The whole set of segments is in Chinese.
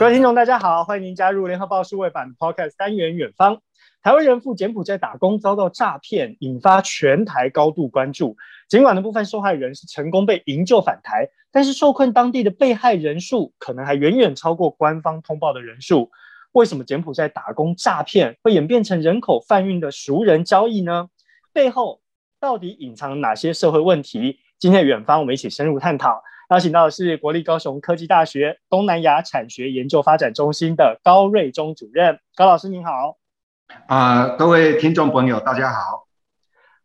各位听众，大家好，欢迎您加入联合报数位版 Podcast 单元《远方》。台湾人赴柬埔寨打工遭到诈骗，引发全台高度关注。尽管的部分受害人是成功被营救返台，但是受困当地的被害人数可能还远远超过官方通报的人数。为什么柬埔寨打工诈骗会演变成人口贩运的熟人交易呢？背后到底隐藏哪些社会问题？今天的远方，我们一起深入探讨。邀请到的是国立高雄科技大学东南亚产学研究发展中心的高瑞忠主任，高老师您好。啊、呃，各位听众朋友，大家好。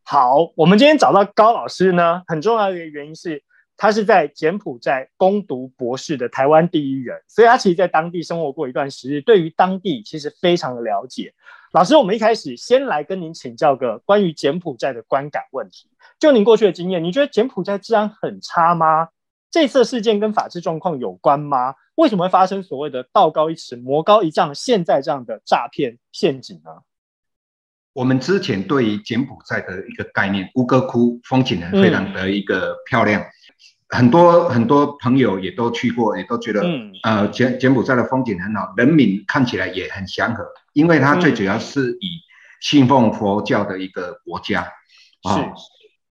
好，我们今天找到高老师呢，很重要的一个原因是，他是在柬埔寨攻读博士的台湾第一人，所以他其实在当地生活过一段时日，对于当地其实非常的了解。老师，我们一开始先来跟您请教个关于柬埔寨的观感问题。就您过去的经验，你觉得柬埔寨治安很差吗？这次事件跟法治状况有关吗？为什么会发生所谓的道高一尺，魔高一丈，现在这样的诈骗陷阱呢？我们之前对于柬埔寨的一个概念，吴哥窟风景很非常的一个漂亮，嗯、很多很多朋友也都去过，也都觉得，嗯、呃，柬柬埔寨的风景很好，人民看起来也很祥和，因为它最主要是以信奉佛教的一个国家，嗯、啊。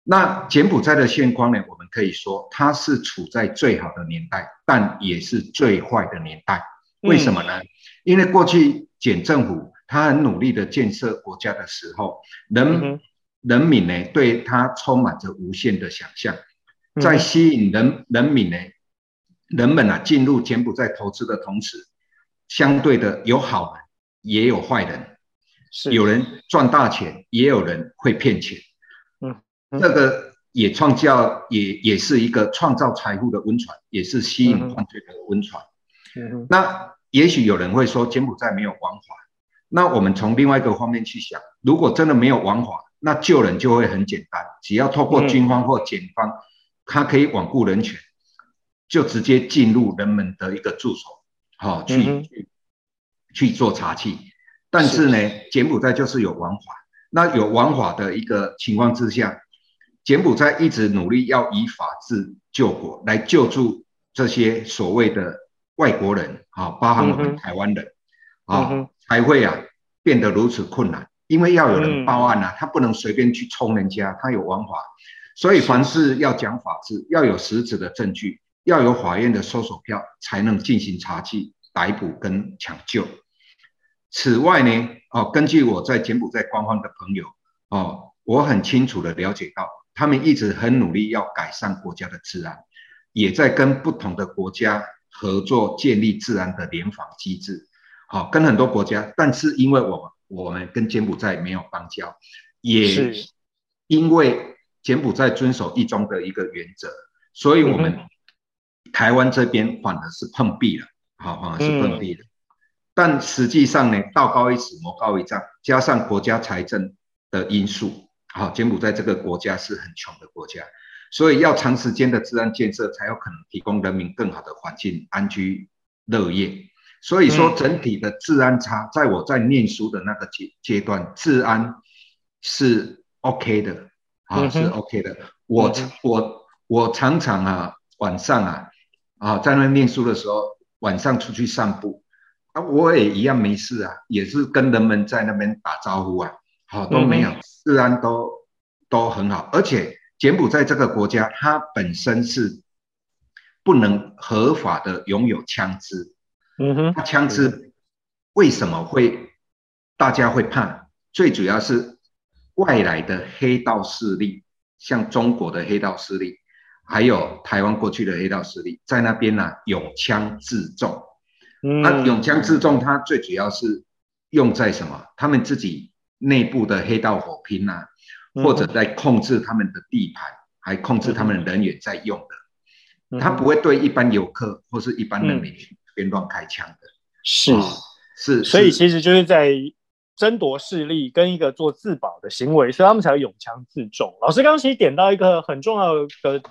是那柬埔寨的现况呢？我们可以说，它是处在最好的年代，但也是最坏的年代。为什么呢？嗯、因为过去柬政府他很努力的建设国家的时候，人、嗯、人民呢对他充满着无限的想象，在吸引人人民呢，人们啊进入柬埔寨投资的同时，相对的有好人也有坏人，是有人赚大钱，也有人会骗钱。这个也创造，也也是一个创造财富的温床，也是吸引犯罪的温床。那也许有人会说，柬埔寨没有王法。那我们从另外一个方面去想，如果真的没有王法，那救人就会很简单，只要透过军方或检方，嗯、他可以罔顾人权，就直接进入人们的一个住所，好、哦、去、嗯、去去做查缉。但是呢，是柬埔寨就是有王法。那有王法的一个情况之下。柬埔寨一直努力要以法治救国，来救助这些所谓的外国人啊，包含我们台湾人啊，才会啊变得如此困难。因为要有人报案啊，他不能随便去冲人家，他有王法。所以凡事要讲法治，要有实质的证据，要有法院的搜索票，才能进行查缉、逮捕跟抢救。此外呢，哦，根据我在柬埔寨官方的朋友哦，我很清楚的了解到。他们一直很努力要改善国家的治安，也在跟不同的国家合作建立治安的联防机制。好，跟很多国家，但是因为我们我们跟柬埔寨没有邦交，也因为柬埔寨遵守一中的一个原则，所以我们台湾这边反而是碰壁了，好，反而是碰壁了。但实际上呢，道高一尺，魔高一丈，加上国家财政的因素。好，柬埔寨这个国家是很穷的国家，所以要长时间的治安建设才有可能提供人民更好的环境，安居乐业。所以说，整体的治安差，在我在念书的那个阶阶段，治安是 OK 的，啊，是 OK 的。我我我常常啊，晚上啊，啊，在那念书的时候，晚上出去散步，啊，我也一样没事啊，也是跟人们在那边打招呼啊。好，都没有，治安都都很好，而且柬埔寨这个国家，它本身是不能合法的拥有枪支。嗯哼，它枪支为什么会大家会怕？最主要是外来的黑道势力，像中国的黑道势力，还有台湾过去的黑道势力，在那边呢、啊，拥枪自重。嗯，那有枪自重，它最主要是用在什么？他们自己。内部的黑道火拼啊，或者在控制他们的地盘，嗯、还控制他们的人员在用的，嗯、他不会对一般游客或是一般人民去边乱开枪的。是、哦、是，所以其实就是在争夺势力跟一个做自保的行为，所以他们才会拥枪自重。老师刚刚其实点到一个很重要的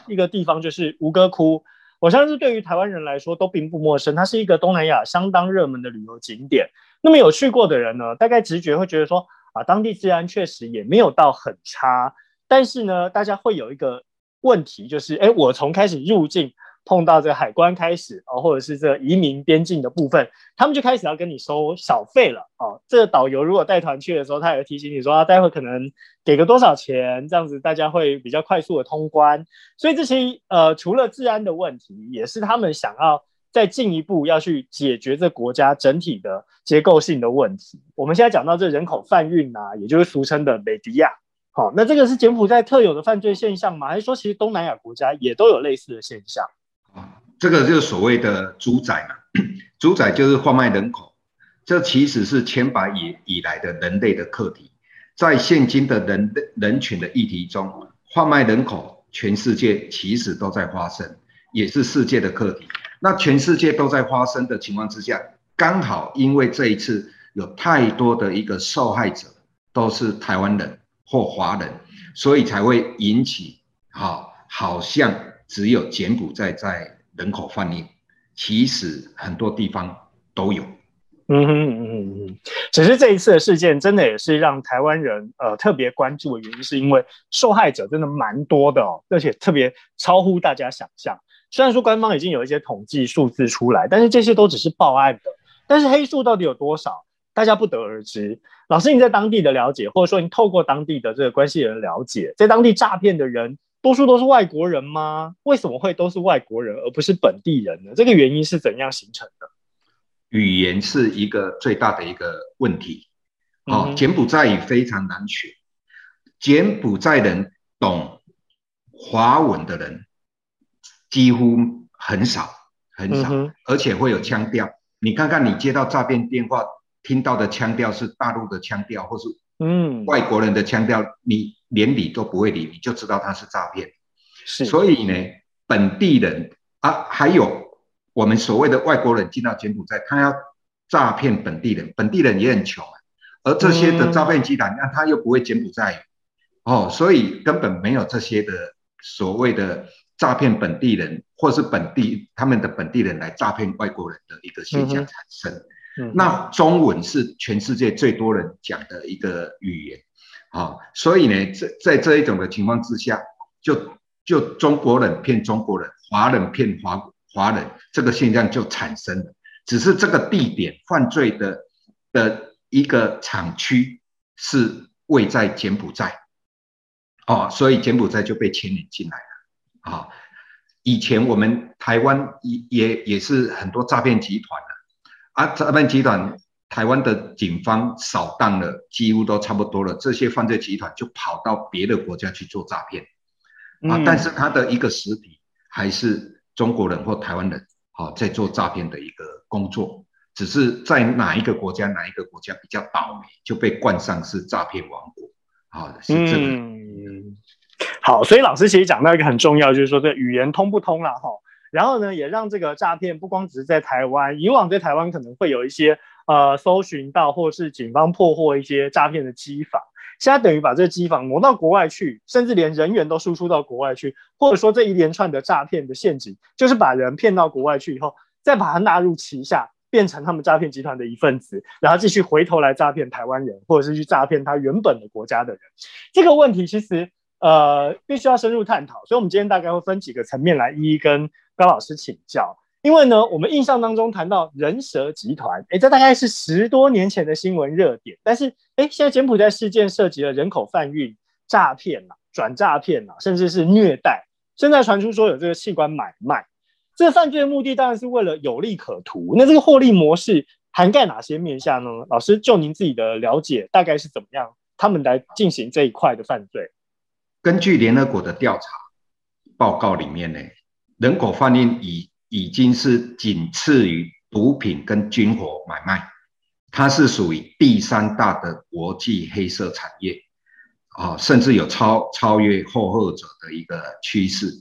一个地方，就是吴哥窟。我相信对于台湾人来说都并不陌生，它是一个东南亚相当热门的旅游景点。那么有去过的人呢，大概直觉会觉得说。啊，当地治安确实也没有到很差，但是呢，大家会有一个问题，就是，哎，我从开始入境，碰到这个海关开始啊，或者是这移民边境的部分，他们就开始要跟你收小费了啊。这个导游如果带团去的时候，他也会提醒你说，啊，待会可能给个多少钱，这样子大家会比较快速的通关。所以这些呃，除了治安的问题，也是他们想要再进一步要去解决这国家整体的结构性的问题。我们现在讲到这人口贩运啊，也就是俗称的美迪亚。好，那这个是柬埔寨特有的犯罪现象吗？还是说其实东南亚国家也都有类似的现象？啊，这个就是所谓的主宰嘛，主宰就是贩卖人口，这其实是千百以以来的人类的课题，在现今的人人群的议题中，贩卖人口，全世界其实都在发生，也是世界的课题。那全世界都在发生的情况之下，刚好因为这一次有太多的一个受害者都是台湾人。或华人，所以才会引起，好，好像只有柬埔寨在人口贩运，其实很多地方都有。嗯哼嗯嗯嗯，只是这一次的事件，真的也是让台湾人呃特别关注的原因，是因为受害者真的蛮多的哦，而且特别超乎大家想象。虽然说官方已经有一些统计数字出来，但是这些都只是报案的，但是黑数到底有多少？大家不得而知。老师，你在当地的了解，或者说你透过当地的这个关系人了解，在当地诈骗的人多数都是外国人吗？为什么会都是外国人，而不是本地人呢？这个原因是怎样形成的？语言是一个最大的一个问题。哦，嗯、柬埔寨语非常难学，柬埔寨人懂华文的人几乎很少很少，嗯、而且会有腔调。你看看，你接到诈骗电话。听到的腔调是大陆的腔调，或是嗯外国人的腔调，嗯、你连理都不会理，你就知道他是诈骗。是，所以呢，本地人啊，还有我们所谓的外国人进到柬埔寨，他要诈骗本地人，本地人也很穷，而这些的诈骗集团，那、嗯、他又不会柬埔寨哦，所以根本没有这些的所谓的诈骗本地人，或是本地他们的本地人来诈骗外国人的一个现象产生。嗯那中文是全世界最多人讲的一个语言，啊，所以呢，在在这一种的情况之下，就就中国人骗中国人，华人骗华华人，这个现象就产生了。只是这个地点犯罪的的一个厂区是位在柬埔寨，哦，所以柬埔寨就被牵连进来了。啊，以前我们台湾也也也是很多诈骗集团的。啊，诈骗集团，台湾的警方扫荡了，几乎都差不多了。这些犯罪集团就跑到别的国家去做诈骗，啊，嗯、但是他的一个实体还是中国人或台湾人，好、啊、在做诈骗的一个工作，只是在哪一个国家，哪一个国家比较倒霉，就被冠上是诈骗王国，啊，是这个。嗯，好，所以老师其实讲到一个很重要，就是说这语言通不通了哈。然后呢，也让这个诈骗不光只是在台湾，以往在台湾可能会有一些呃搜寻到，或是警方破获一些诈骗的机房，现在等于把这个机房挪到国外去，甚至连人员都输出到国外去，或者说这一连串的诈骗的陷阱，就是把人骗到国外去以后，再把他纳入旗下，变成他们诈骗集团的一份子，然后继续回头来诈骗台湾人，或者是去诈骗他原本的国家的人。这个问题其实呃必须要深入探讨，所以我们今天大概会分几个层面来一一跟。高老师请教，因为呢，我们印象当中谈到人蛇集团，诶，这大概是十多年前的新闻热点。但是，诶，现在柬埔寨事件涉及了人口贩运、诈骗啊、转诈骗啊，甚至是虐待。现在传出说有这个器官买卖，这个犯罪的目的当然是为了有利可图。那这个获利模式涵盖哪些面向呢？老师，就您自己的了解，大概是怎么样？他们来进行这一块的犯罪？根据联合国的调查报告里面呢。人口贩运已已经是仅次于毒品跟军火买卖，它是属于第三大的国际黑色产业，啊，甚至有超超越后后者的一个趋势。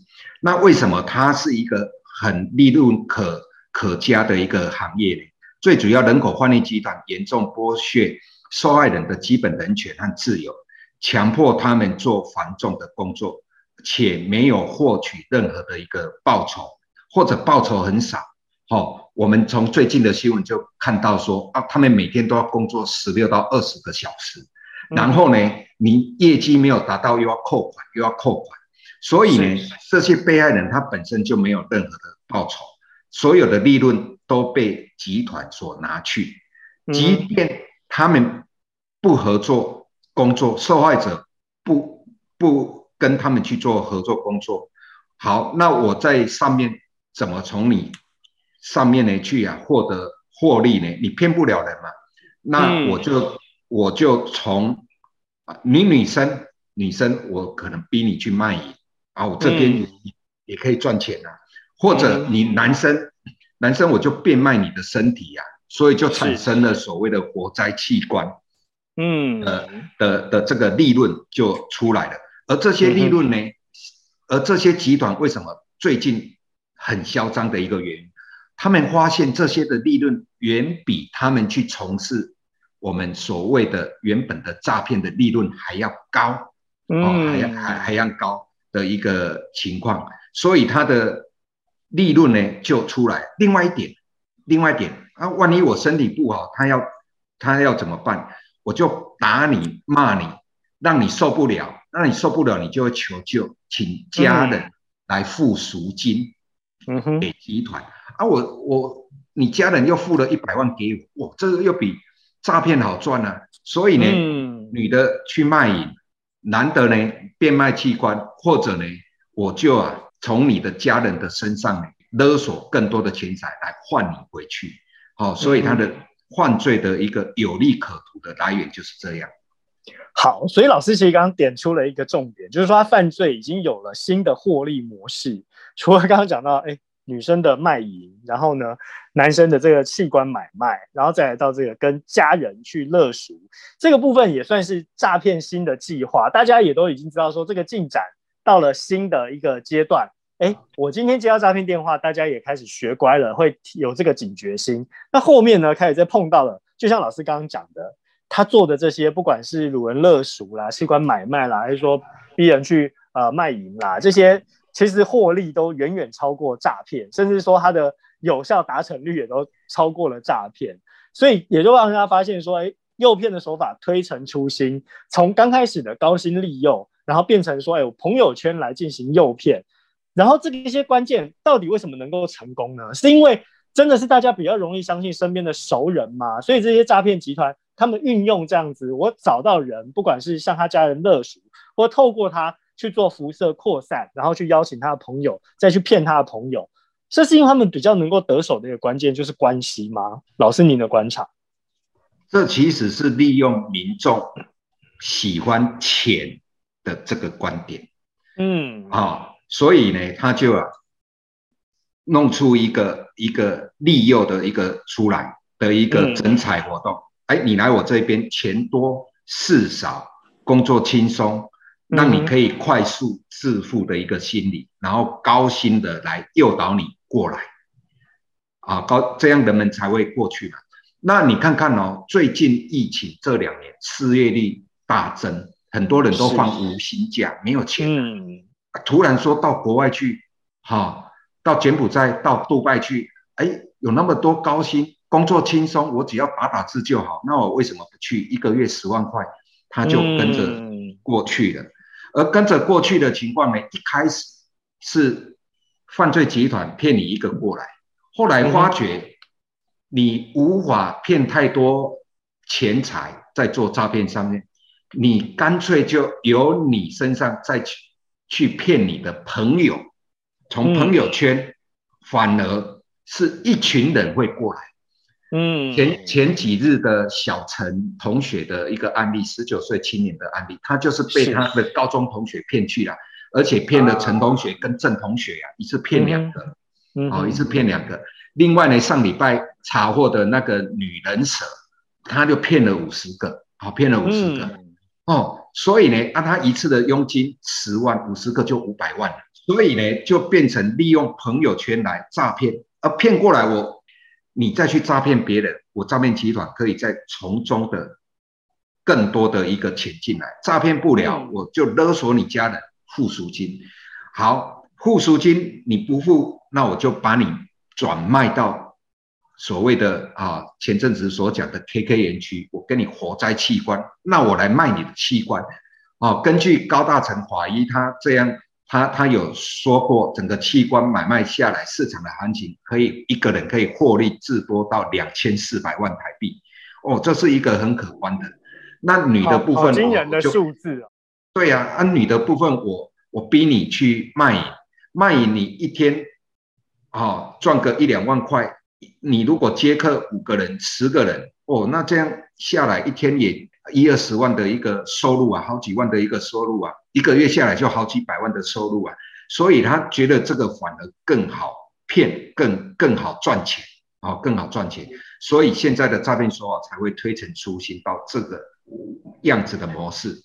那为什么它是一个很利润可可嘉的一个行业呢？最主要，人口贩运集团严重剥削受害人的基本人权和自由，强迫他们做繁重的工作。且没有获取任何的一个报酬，或者报酬很少。哦，我们从最近的新闻就看到说啊，他们每天都要工作十六到二十个小时，然后呢，你业绩没有达到又要扣款，又要扣款。所以呢，这些被害人他本身就没有任何的报酬，所有的利润都被集团所拿去，即便他们不合作工作，受害者不不跟他们去做合作工作，好，那我在上面怎么从你上面呢去啊获得获利呢？你骗不了人嘛，那我就我就从你女生女生，我可能逼你去卖淫。啊，我这边也也可以赚钱啊，或者你男生，男生我就变卖你的身体呀，所以就产生了所谓的活摘器官，嗯，呃的的这个利润就出来了。而这些利润呢，而这些集团为什么最近很嚣张的一个原因，他们发现这些的利润远比他们去从事我们所谓的原本的诈骗的利润还要高，哦，还要还还要高。的一个情况，所以它的利润呢就出来。另外一点，另外一点啊，万一我身体不好，他要他要怎么办？我就打你骂你，让你受不了，让你受不了，你就会求救，请家人来付赎金，嗯哼，给集团啊，我我你家人又付了一百万给我，哇，这个又比诈骗好赚啊。所以呢，嗯、女的去卖淫。男的呢，变卖器官，或者呢，我就啊，从你的家人的身上呢，勒索更多的钱财来换你回去，好、哦，所以他的犯罪的一个有利可图的来源就是这样。好，所以老师其实刚刚点出了一个重点，就是说他犯罪已经有了新的获利模式，除了刚刚讲到，哎。女生的卖淫，然后呢，男生的这个器官买卖，然后再来到这个跟家人去勒赎，这个部分也算是诈骗新的计划。大家也都已经知道说，这个进展到了新的一个阶段。哎，我今天接到诈骗电话，大家也开始学乖了，会有这个警觉心。那后面呢，开始再碰到了，就像老师刚刚讲的，他做的这些，不管是掳人勒赎啦、器官买卖啦，还是说逼人去呃卖淫啦，这些。其实获利都远远超过诈骗，甚至说它的有效达成率也都超过了诈骗，所以也就让大家发现说，哎，诱骗的手法推陈出新，从刚开始的高薪利诱，然后变成说，哎，朋友圈来进行诱骗，然后这个一些关键到底为什么能够成功呢？是因为真的是大家比较容易相信身边的熟人嘛？所以这些诈骗集团他们运用这样子，我找到人，不管是向他家人勒赎，或透过他。去做辐射扩散，然后去邀请他的朋友，再去骗他的朋友，这是因为他们比较能够得手的一个关键，就是关系吗？老师，您的观察？这其实是利用民众喜欢钱的这个观点，嗯，啊、哦，所以呢，他就啊，弄出一个一个利诱的一个出来的一个整彩活动，哎、嗯，你来我这边，钱多事少，工作轻松。让你可以快速致富的一个心理，然后高薪的来诱导你过来，啊，高这样人们才会过去嘛。那你看看哦，最近疫情这两年失业率大增，很多人都放无薪假，没有钱，嗯，突然说到国外去，哈，到柬埔寨、到杜拜去，哎，有那么多高薪，工作轻松，我只要打打字就好，那我为什么不去？一个月十万块，他就跟着过去了。而跟着过去的情况呢，一开始是犯罪集团骗你一个过来，后来发觉你无法骗太多钱财在做诈骗上面，你干脆就由你身上再去去骗你的朋友，从朋友圈反而是一群人会过来。嗯，前前几日的小陈同学的一个案例，十九岁青年的案例，他就是被他的高中同学骗去了，而且骗了陈同学跟郑同学呀、啊，一次骗两个，嗯、哦，一次骗两个。另外呢，上礼拜查获的那个女人蛇，他就骗了五十个，好、哦，骗了五十个，嗯、哦，所以呢，按他一次的佣金十万，五十个就五百万，所以呢，就变成利用朋友圈来诈骗，而骗过来我。你再去诈骗别人，我诈骗集团可以再从中的更多的一个钱进来，诈骗不了，我就勒索你家人付赎金。好，付赎金你不付，那我就把你转卖到所谓的啊前阵子所讲的 KK 园区，我跟你活摘器官，那我来卖你的器官。哦，根据高大成法医他这样他他有说过，整个器官买卖下来，市场的行情可以一个人可以获利至多到两千四百万台币，哦，这是一个很可观的。那女的部分，惊人的数字。对呀，啊，女的部分，我我逼你去卖淫，卖淫你一天，哦，赚个一两万块，你如果接客五个人、十个人，哦，那这样下来一天也一二十万的一个收入啊，好几万的一个收入啊。一个月下来就好几百万的收入啊，所以他觉得这个反而更好骗，更更好赚钱啊，更好赚钱，所以现在的诈骗手法才会推陈出新到这个样子的模式。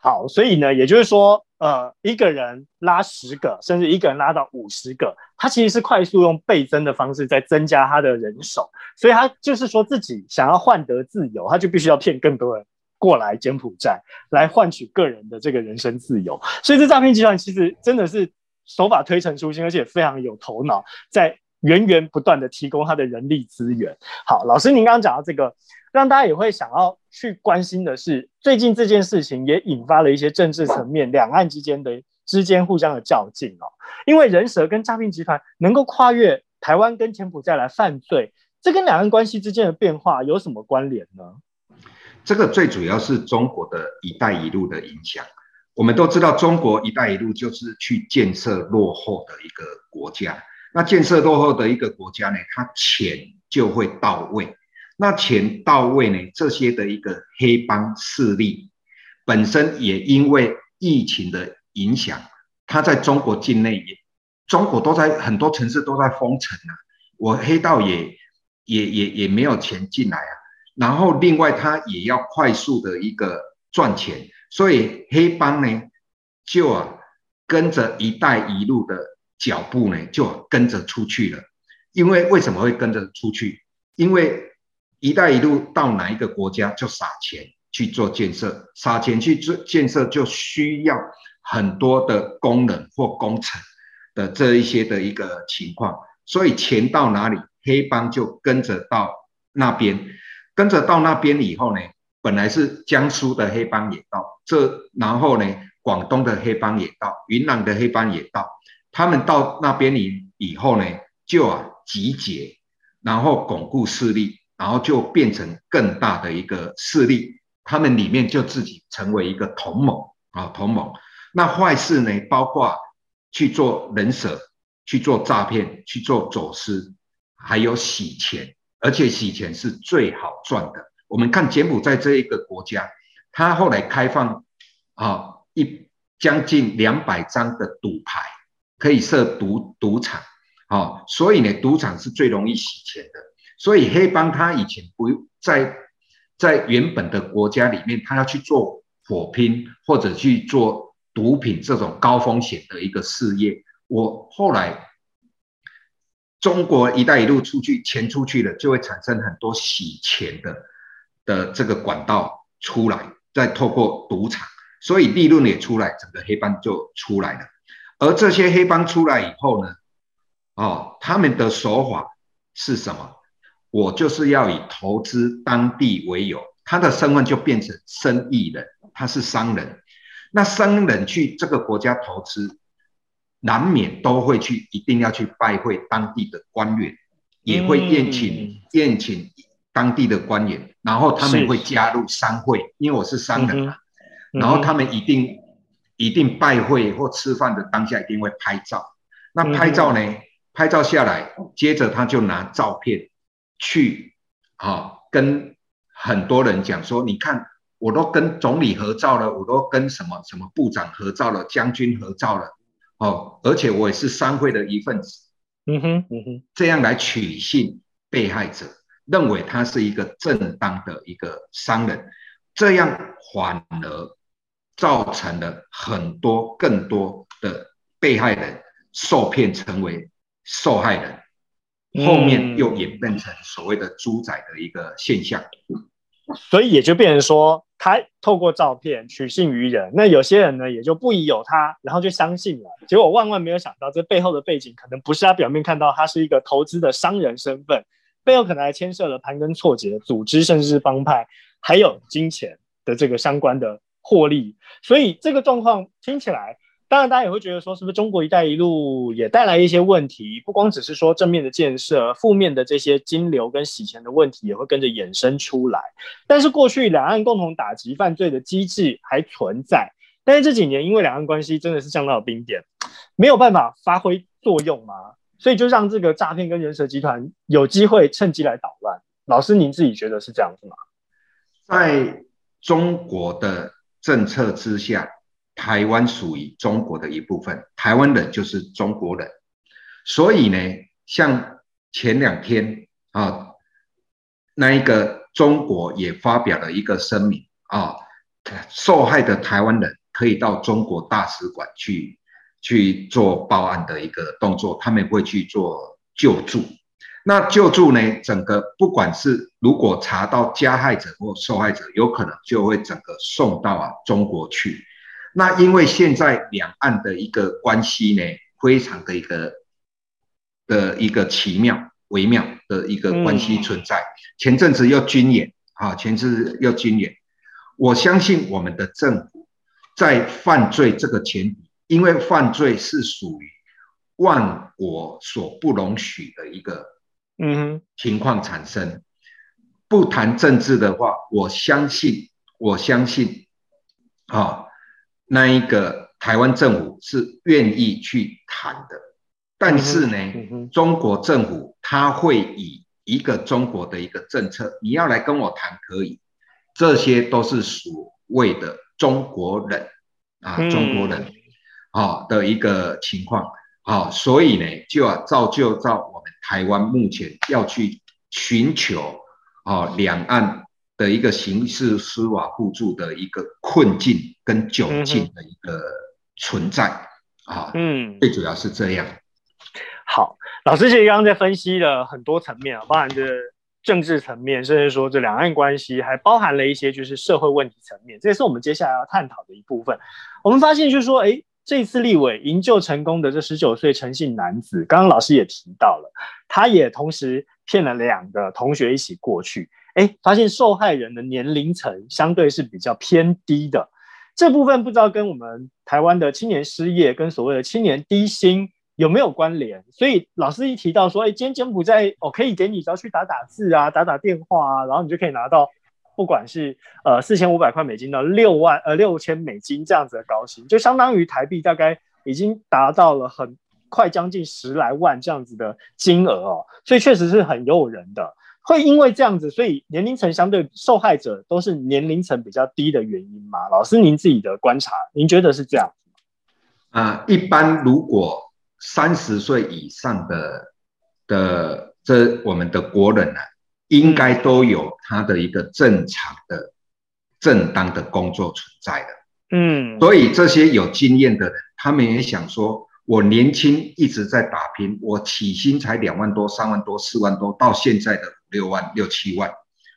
好，所以呢，也就是说，呃，一个人拉十个，甚至一个人拉到五十个，他其实是快速用倍增的方式在增加他的人手，所以他就是说自己想要换得自由，他就必须要骗更多人。过来柬埔寨来换取个人的这个人身自由，所以这诈骗集团其实真的是手法推陈出新，而且非常有头脑，在源源不断的提供他的人力资源。好，老师您刚刚讲到这个，让大家也会想要去关心的是，最近这件事情也引发了一些政治层面，两岸之间的之间互相的较劲哦。因为人蛇跟诈骗集团能够跨越台湾跟柬埔寨来犯罪，这跟两岸关系之间的变化有什么关联呢？这个最主要是中国的一带一路的影响。我们都知道，中国一带一路就是去建设落后的一个国家。那建设落后的一个国家呢，它钱就会到位。那钱到位呢，这些的一个黑帮势力本身也因为疫情的影响，它在中国境内也，中国都在很多城市都在封城啊。我黑道也也也也没有钱进来啊。然后，另外他也要快速的一个赚钱，所以黑帮呢就啊跟着“一带一路”的脚步呢就跟着出去了。因为为什么会跟着出去？因为“一带一路”到哪一个国家就撒钱去做建设，撒钱去做建设就需要很多的工人或工程的这一些的一个情况，所以钱到哪里，黑帮就跟着到那边。跟着到那边以后呢，本来是江苏的黑帮也到，这然后呢，广东的黑帮也到，云南的黑帮也到，他们到那边以以后呢，就啊集结，然后巩固势力，然后就变成更大的一个势力，他们里面就自己成为一个同盟啊同盟。那坏事呢，包括去做人蛇，去做诈骗，去做走私，还有洗钱。而且洗钱是最好赚的。我们看柬埔寨这一个国家，它后来开放啊一将近两百张的赌牌，可以设赌赌场啊，所以呢，赌场是最容易洗钱的。所以黑帮他以前不在在原本的国家里面，他要去做火拼或者去做毒品这种高风险的一个事业。我后来。中国“一带一路”出去钱出去了，就会产生很多洗钱的的这个管道出来，再透过赌场，所以利润也出来，整个黑帮就出来了。而这些黑帮出来以后呢，哦，他们的手法是什么？我就是要以投资当地为由，他的身份就变成生意人，他是商人。那商人去这个国家投资。难免都会去，一定要去拜会当地的官员，也会宴请宴请当地的官员，然后他们会加入商会，因为我是商人嘛，然后他们一定一定拜会或吃饭的当下一定会拍照，那拍照呢，拍照下来，接着他就拿照片去啊跟很多人讲说，你看我都跟总理合照了，我都跟什么什么部长合照了，将军合照了。哦，而且我也是商会的一份子，嗯哼，嗯哼，这样来取信被害者，认为他是一个正当的一个商人，这样反而造成了很多更多的被害人受骗成为受害人，后面又演变成所谓的猪仔的一个现象，所以也就变成说。他透过照片取信于人，那有些人呢也就不疑有他，然后就相信了。结果万万没有想到，这背后的背景可能不是他表面看到，他是一个投资的商人身份，背后可能还牵涉了盘根错节组织，甚至是帮派，还有金钱的这个相关的获利。所以这个状况听起来，当然，大家也会觉得说，是不是中国“一带一路”也带来一些问题？不光只是说正面的建设，负面的这些金流跟洗钱的问题也会跟着衍生出来。但是，过去两岸共同打击犯罪的机制还存在，但是这几年因为两岸关系真的是降到了冰点，没有办法发挥作用嘛，所以就让这个诈骗跟人蛇集团有机会趁机来捣乱。老师，您自己觉得是这样子吗？在中国的政策之下。台湾属于中国的一部分，台湾人就是中国人，所以呢，像前两天啊，那一个中国也发表了一个声明啊，受害的台湾人可以到中国大使馆去去做报案的一个动作，他们会去做救助。那救助呢，整个不管是如果查到加害者或受害者，有可能就会整个送到啊中国去。那因为现在两岸的一个关系呢，非常的一个的一个奇妙微妙的一个关系存在。前阵子要军演啊，前阵子要军演。我相信我们的政府在犯罪这个前提，因为犯罪是属于万国所不容许的一个嗯情况产生。不谈政治的话，我相信，我相信啊。那一个台湾政府是愿意去谈的，但是呢，嗯嗯、中国政府他会以一个中国的一个政策，你要来跟我谈可以，这些都是所谓的中国人啊，中国人啊的一个情况。啊，所以呢，就要造就到我们台湾目前要去寻求啊两岸。的一个刑事司法互助的一个困境跟窘境的一个存在、嗯、啊，嗯，最主要是这样。好，老师其实刚刚在分析了很多层面啊，包含着政治层面，甚至说这两岸关系，还包含了一些就是社会问题层面，这也是我们接下来要探讨的一部分。我们发现就是说，哎，这一次立委营救成功的这十九岁陈姓男子，刚刚老师也提到了，他也同时骗了两个同学一起过去。哎，发现受害人的年龄层相对是比较偏低的，这部分不知道跟我们台湾的青年失业跟所谓的青年低薪有没有关联？所以老师一提到说，哎，今天柬埔寨哦，可以给你只要去打打字啊，打打电话啊，然后你就可以拿到，不管是呃四千五百块美金到六万呃六千美金这样子的高薪，就相当于台币大概已经达到了很快将近十来万这样子的金额哦，所以确实是很诱人的。会因为这样子，所以年龄层相对受害者都是年龄层比较低的原因吗？老师，您自己的观察，您觉得是这样吗？啊，一般如果三十岁以上的的这我们的国人呢、啊，应该都有他的一个正常的、正当的工作存在的。嗯，所以这些有经验的人，他们也想说。我年轻一直在打拼，我起薪才两万多、三万多、四万多，到现在的五六万、六七万，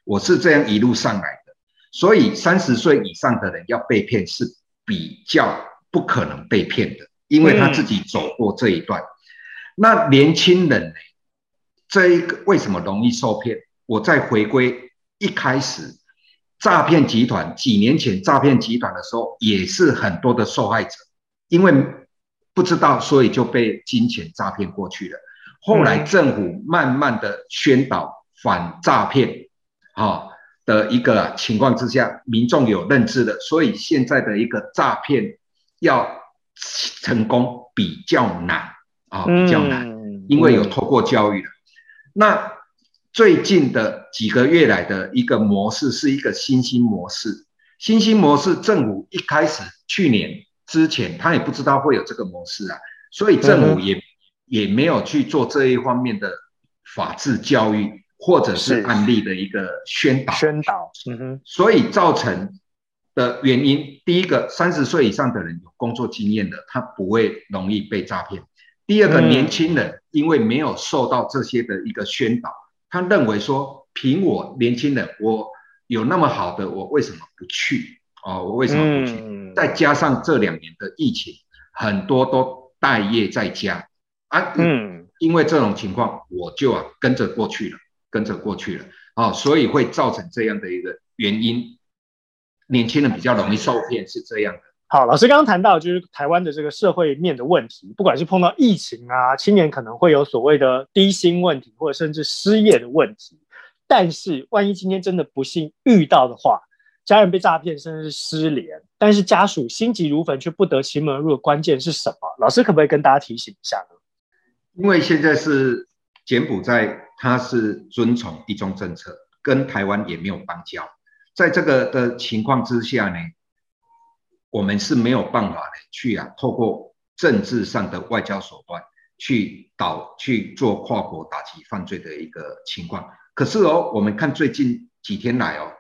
我是这样一路上来的。所以三十岁以上的人要被骗是比较不可能被骗的，因为他自己走过这一段。那年轻人呢？这一个为什么容易受骗？我再回归一开始，诈骗集团几年前诈骗集团的时候，也是很多的受害者，因为。不知道，所以就被金钱诈骗过去了。后来政府慢慢的宣导反诈骗，啊的一个情况之下，民众有认知的，所以现在的一个诈骗要成功比较难啊，比较难，因为有透过教育了。那最近的几个月来的一个模式是一个新兴模式，新兴模式政府一开始去年。之前他也不知道会有这个模式啊，所以政府也、嗯、也没有去做这一方面的法治教育或者是案例的一个宣导。宣导，嗯哼。所以造成的原因，第一个，三十岁以上的人有工作经验的，他不会容易被诈骗。第二个，年轻人因为没有受到这些的一个宣导，他认为说，凭我年轻人，我有那么好的，我为什么不去？哦，我为什么不去？嗯、再加上这两年的疫情，很多都待业在家啊。嗯，因为这种情况，我就啊跟着过去了，跟着过去了。哦，所以会造成这样的一个原因，年轻人比较容易受骗，是这样的。好，老师刚刚谈到就是台湾的这个社会面的问题，不管是碰到疫情啊，青年可能会有所谓的低薪问题，或者甚至失业的问题。但是，万一今天真的不幸遇到的话，家人被诈骗，甚至是失联，但是家属心急如焚却不得其门而入的关键是什么？老师可不可以跟大家提醒一下呢？因为现在是柬埔寨，它是遵从一中政策，跟台湾也没有邦交，在这个的情况之下呢，我们是没有办法的去啊，透过政治上的外交手段去导去做跨国打击犯罪的一个情况。可是哦，我们看最近几天来哦，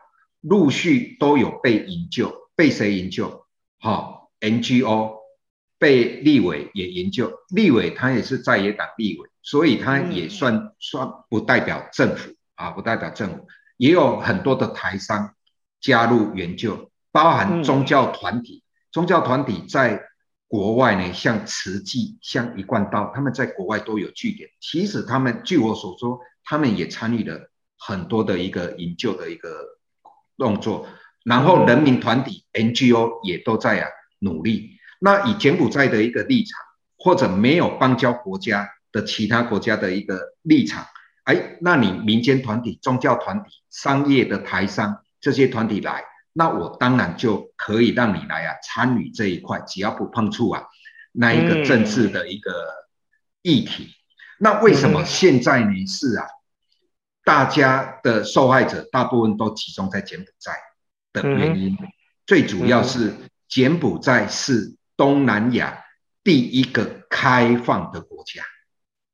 陆续都有被营救，被谁营救？好、，NGO 被立委也营救，立委他也是在野党立委，所以他也算、嗯、算不代表政府啊，不代表政府，也有很多的台商加入援救。包含宗教团体，嗯、宗教团体在国外呢，像慈济、像一贯道，他们在国外都有据点。其实他们，据我所说，他们也参与了很多的一个营救的一个动作。然后人民团体、嗯、NGO 也都在啊努力。那以柬埔寨的一个立场，或者没有邦交国家的其他国家的一个立场，哎，那你民间团体、宗教团体、商业的台商这些团体来。那我当然就可以让你来啊参与这一块，只要不碰触啊那一个政治的一个议题。嗯、那为什么现在呢？是啊，大家的受害者大部分都集中在柬埔寨的原因，嗯、最主要是柬埔寨是东南亚第一个开放的国家，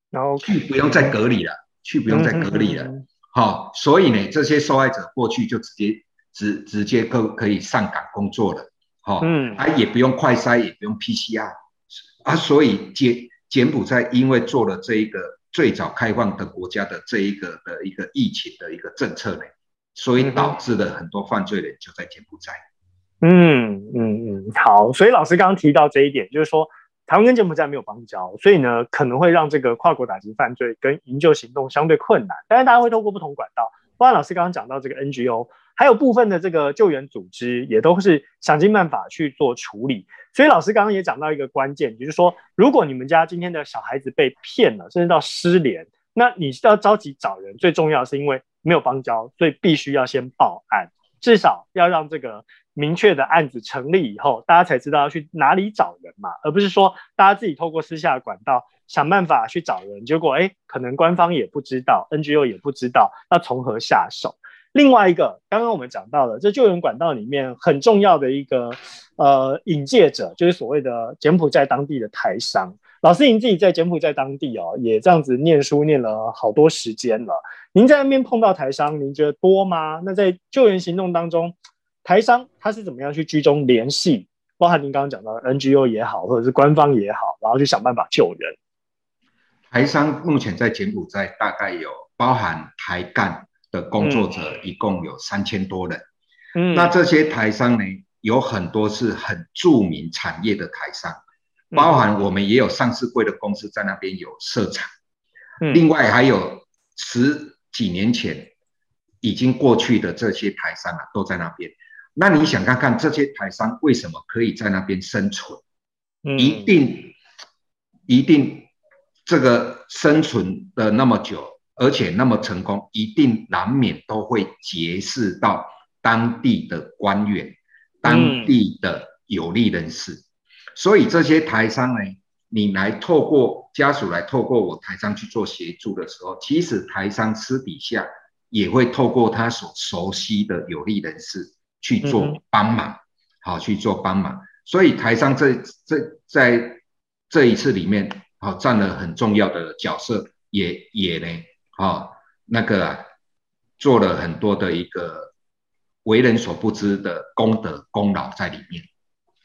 然后去不用再隔离了，去不用再隔离了。哦，所以呢，这些受害者过去就直接。直直接可可以上岗工作了，哦，嗯，啊也不用快筛，也不用 PCR，啊，所以柬柬埔寨因为做了这一个最早开放的国家的这一个的一个疫情的一个政策呢，所以导致了很多犯罪人就在柬埔寨。嗯嗯嗯嗯，好，所以老师刚刚提到这一点，就是说台湾跟柬埔寨没有邦交，所以呢可能会让这个跨国打击犯罪跟营救行动相对困难，当然大家会透过不同管道。包含老师刚刚讲到这个 NGO，还有部分的这个救援组织，也都是想尽办法去做处理。所以老师刚刚也讲到一个关键，就是说，如果你们家今天的小孩子被骗了，甚至到失联，那你要着急找人，最重要是因为没有邦交，所以必须要先报案，至少要让这个明确的案子成立以后，大家才知道要去哪里找人嘛，而不是说大家自己透过私下的管道。想办法去找人，结果哎，可能官方也不知道，NGO 也不知道，那从何下手？另外一个，刚刚我们讲到了，这救援管道里面很重要的一个呃引介者，就是所谓的柬埔寨当地的台商。老师您自己在柬埔寨当地哦，也这样子念书念了好多时间了。您在那边碰到台商，您觉得多吗？那在救援行动当中，台商他是怎么样去居中联系？包含您刚刚讲到的 NGO 也好，或者是官方也好，然后去想办法救人。台商目前在柬埔寨大概有包含台干的工作者，一共有三千多人。嗯，那这些台商呢，有很多是很著名产业的台商，包含我们也有上市柜的公司在那边有设厂。嗯，另外还有十几年前已经过去的这些台商啊，都在那边。那你想看看这些台商为什么可以在那边生存？嗯，一定，一定。这个生存的那么久，而且那么成功，一定难免都会结识到当地的官员、当地的有利人士。嗯、所以这些台商呢，你来透过家属来透过我台商去做协助的时候，其实台商私底下也会透过他所熟悉的有利人士去做帮忙，嗯、好去做帮忙。所以台商这这在这一次里面。好，占了很重要的角色，也也呢，好，那个啊，做了很多的一个为人所不知的功德功劳在里面。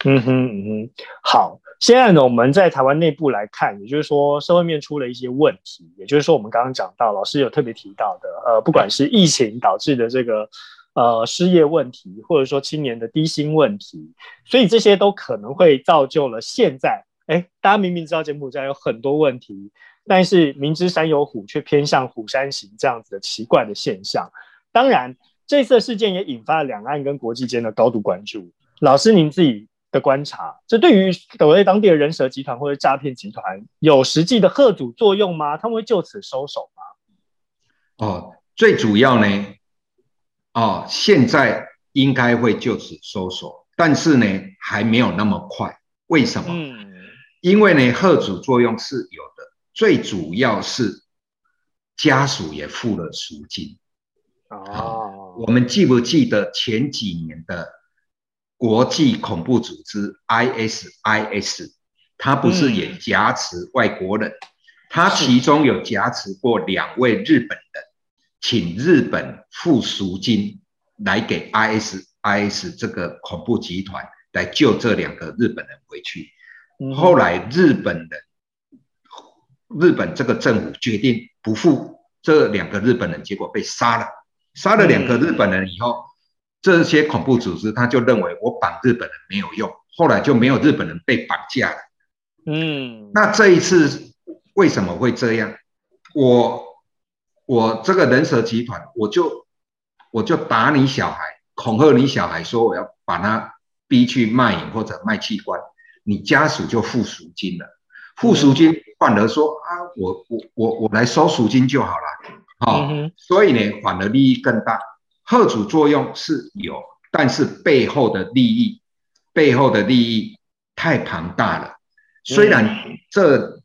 嗯哼嗯哼，好，现在呢，我们在台湾内部来看，也就是说，社会面出了一些问题，也就是说，我们刚刚讲到，老师有特别提到的，呃，不管是疫情导致的这个呃失业问题，或者说青年的低薪问题，所以这些都可能会造就了现在。哎，大家明明知道柬埔寨有很多问题，但是明知山有虎，却偏向虎山行，这样子的奇怪的现象。当然，这次事件也引发了两岸跟国际间的高度关注。老师，您自己的观察，这对于所谓当地的人蛇集团或者诈骗集团有实际的吓阻作用吗？他们会就此收手吗？哦，最主要呢，哦，现在应该会就此收手，但是呢，还没有那么快。为什么？嗯，因为呢，吓阻作用是有的，最主要是家属也付了赎金。哦，我们记不记得前几年的国际恐怖组织 ISIS，它不是也挟持外国人？它其中有挟持过两位日本人，请日本付赎金来给 ISIS 这个恐怖集团来救这两个日本人回去。后来日本人，日本这个政府决定不付这两个日本人，结果被杀了。杀了两个日本人以后，嗯、这些恐怖组织他就认为我绑日本人没有用，后来就没有日本人被绑架了。嗯，那这一次为什么会这样？我我这个人蛇集团，我就我就打你小孩，恐吓你小孩，说我要把他逼去卖淫或者卖器官，你家属就付赎金了，付赎金反而说啊，我我我我来收赎金就好了。好、哦，所以呢，反而利益更大，吓阻作用是有，但是背后的利益，背后的利益太庞大了。虽然这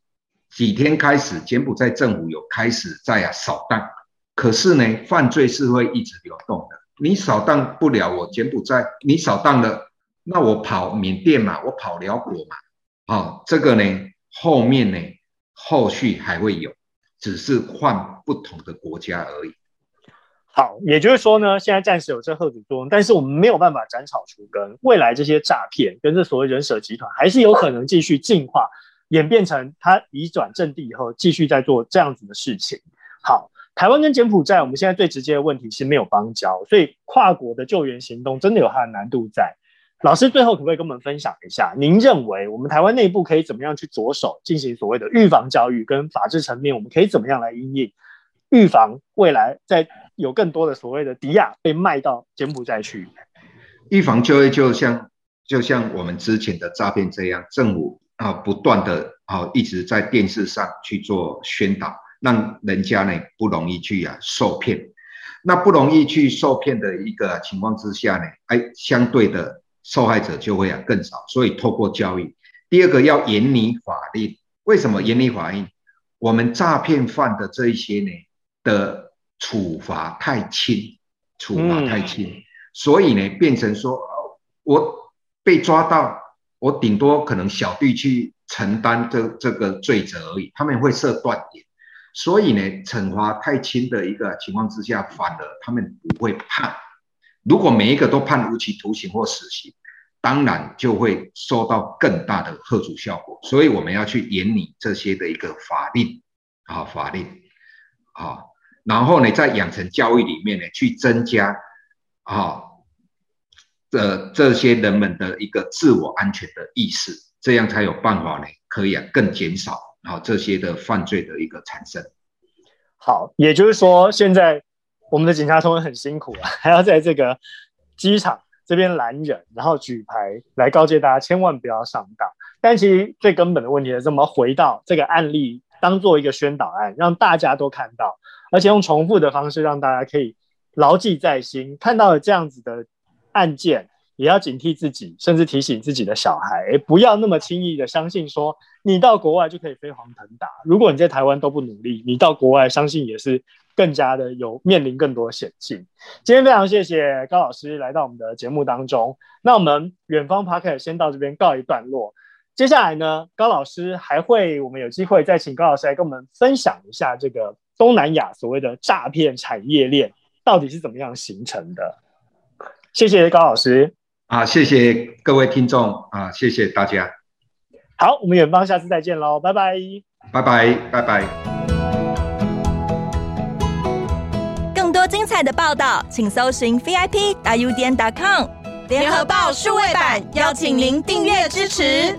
几天开始，柬埔寨政府有开始在啊扫荡，可是呢，犯罪是会一直流动的。你扫荡不了我柬埔寨，你扫荡了，那我跑缅甸嘛，我跑寮国嘛，啊、哦，这个呢，后面呢，后续还会有。只是换不同的国家而已。好，也就是说呢，现在暂时有这吓阻作用，但是我们没有办法斩草除根。未来这些诈骗跟这所谓人蛇集团，还是有可能继续进化，演变成他移转阵地以后，继续在做这样子的事情。好，台湾跟柬埔寨，我们现在最直接的问题是没有邦交，所以跨国的救援行动真的有它的难度在。老师最后可不可以跟我们分享一下？您认为我们台湾内部可以怎么样去着手进行所谓的预防教育，跟法治层面，我们可以怎么样来因应预防未来在有更多的所谓的迪亚被卖到柬埔寨去？预防教育就像就像我们之前的诈骗这样，政府啊不断的啊一直在电视上去做宣导，让人家呢不容易去啊受骗。那不容易去受骗的一个情况之下呢，哎，相对的。受害者就会啊更少，所以透过教育。第二个要严拟法令，为什么严厉法令？我们诈骗犯的这一些呢的处罚太轻，处罚太轻，嗯、所以呢变成说，我被抓到，我顶多可能小弟去承担这这个罪责而已，他们会设断点，所以呢惩罚太轻的一个情况之下，反而他们不会判。如果每一个都判无期徒刑或死刑，当然就会受到更大的吓阻效果。所以我们要去严拟这些的一个法令啊，法令啊，然后呢，在养成教育里面呢，去增加啊，这这些人们的一个自我安全的意识，这样才有办法呢，可以啊更减少啊这些的犯罪的一个产生。好，也就是说现在。我们的警察同仁很辛苦啊，还要在这个机场这边拦人，然后举牌来告诫大家千万不要上当。但其实最根本的问题是，我们回到这个案例，当做一个宣导案，让大家都看到，而且用重复的方式让大家可以牢记在心。看到了这样子的案件，也要警惕自己，甚至提醒自己的小孩，不要那么轻易的相信说你到国外就可以飞黄腾达。如果你在台湾都不努力，你到国外相信也是。更加的有面临更多险境。今天非常谢谢高老师来到我们的节目当中。那我们远方 park 先到这边告一段落。接下来呢，高老师还会，我们有机会再请高老师来跟我们分享一下这个东南亚所谓的诈骗产业链到底是怎么样形成的。谢谢高老师。啊，谢谢各位听众啊，谢谢大家。好，我们远方下次再见喽，拜拜。拜拜，拜拜。精彩的报道，请搜寻 VIP 大 U 点 com 联合报数位版，邀请您订阅支持。